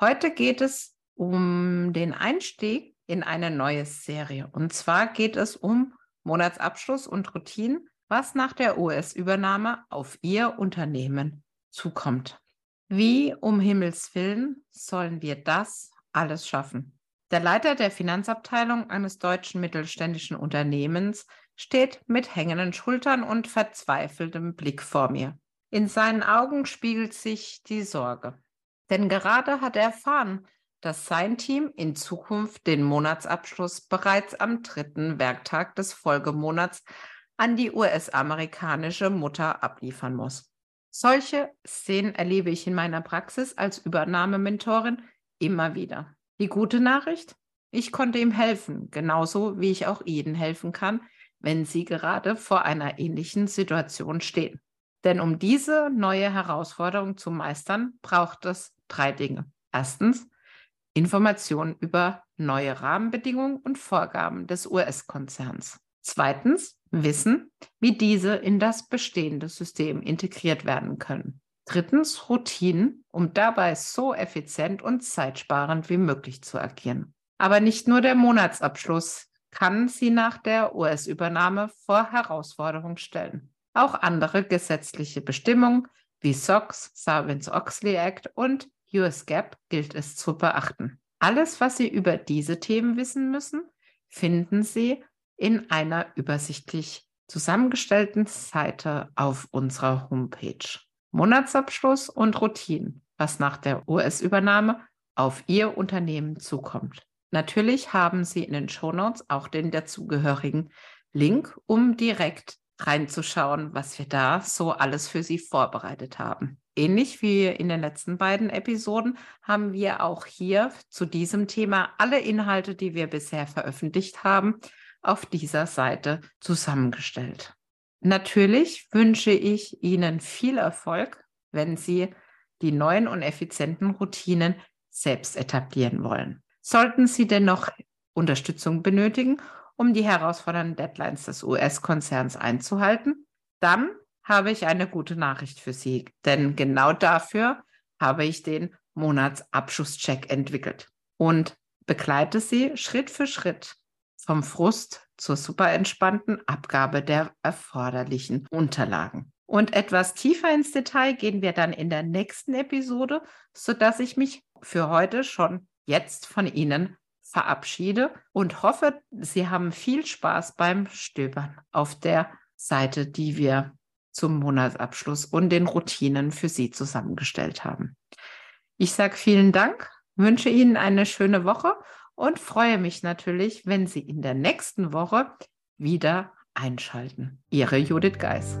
Heute geht es um den Einstieg in eine neue Serie. Und zwar geht es um Monatsabschluss und Routinen, was nach der US-Übernahme auf Ihr Unternehmen zukommt. Wie um Himmels willen sollen wir das alles schaffen? Der Leiter der Finanzabteilung eines deutschen mittelständischen Unternehmens steht mit hängenden Schultern und verzweifeltem Blick vor mir. In seinen Augen spiegelt sich die Sorge. Denn gerade hat er erfahren, dass sein Team in Zukunft den Monatsabschluss bereits am dritten Werktag des Folgemonats an die US-amerikanische Mutter abliefern muss. Solche Szenen erlebe ich in meiner Praxis als Übernahmementorin immer wieder. Die gute Nachricht? Ich konnte ihm helfen, genauso wie ich auch Ihnen helfen kann, wenn Sie gerade vor einer ähnlichen Situation stehen. Denn um diese neue Herausforderung zu meistern, braucht es drei Dinge. Erstens Informationen über neue Rahmenbedingungen und Vorgaben des US-Konzerns. Zweitens Wissen, wie diese in das bestehende System integriert werden können. Drittens Routinen, um dabei so effizient und zeitsparend wie möglich zu agieren. Aber nicht nur der Monatsabschluss kann sie nach der US-Übernahme vor Herausforderungen stellen. Auch andere gesetzliche Bestimmungen wie SOX, Sarbanes-Oxley Act und US GAAP gilt es zu beachten. Alles, was Sie über diese Themen wissen müssen, finden Sie in einer übersichtlich zusammengestellten Seite auf unserer Homepage. Monatsabschluss und Routinen, was nach der US-Übernahme auf Ihr Unternehmen zukommt. Natürlich haben Sie in den Shownotes auch den dazugehörigen Link, um direkt reinzuschauen, was wir da so alles für Sie vorbereitet haben. Ähnlich wie in den letzten beiden Episoden haben wir auch hier zu diesem Thema alle Inhalte, die wir bisher veröffentlicht haben, auf dieser Seite zusammengestellt. Natürlich wünsche ich Ihnen viel Erfolg, wenn Sie die neuen und effizienten Routinen selbst etablieren wollen. Sollten Sie dennoch Unterstützung benötigen um die herausfordernden Deadlines des US-Konzerns einzuhalten, dann habe ich eine gute Nachricht für Sie, denn genau dafür habe ich den Monatsabschlusscheck entwickelt und begleite Sie Schritt für Schritt vom Frust zur super entspannten Abgabe der erforderlichen Unterlagen. Und etwas tiefer ins Detail gehen wir dann in der nächsten Episode, sodass ich mich für heute schon jetzt von Ihnen verabschiede und hoffe, Sie haben viel Spaß beim Stöbern auf der Seite, die wir zum Monatsabschluss und den Routinen für Sie zusammengestellt haben. Ich sage vielen Dank, wünsche Ihnen eine schöne Woche und freue mich natürlich, wenn Sie in der nächsten Woche wieder einschalten. Ihre Judith Geis.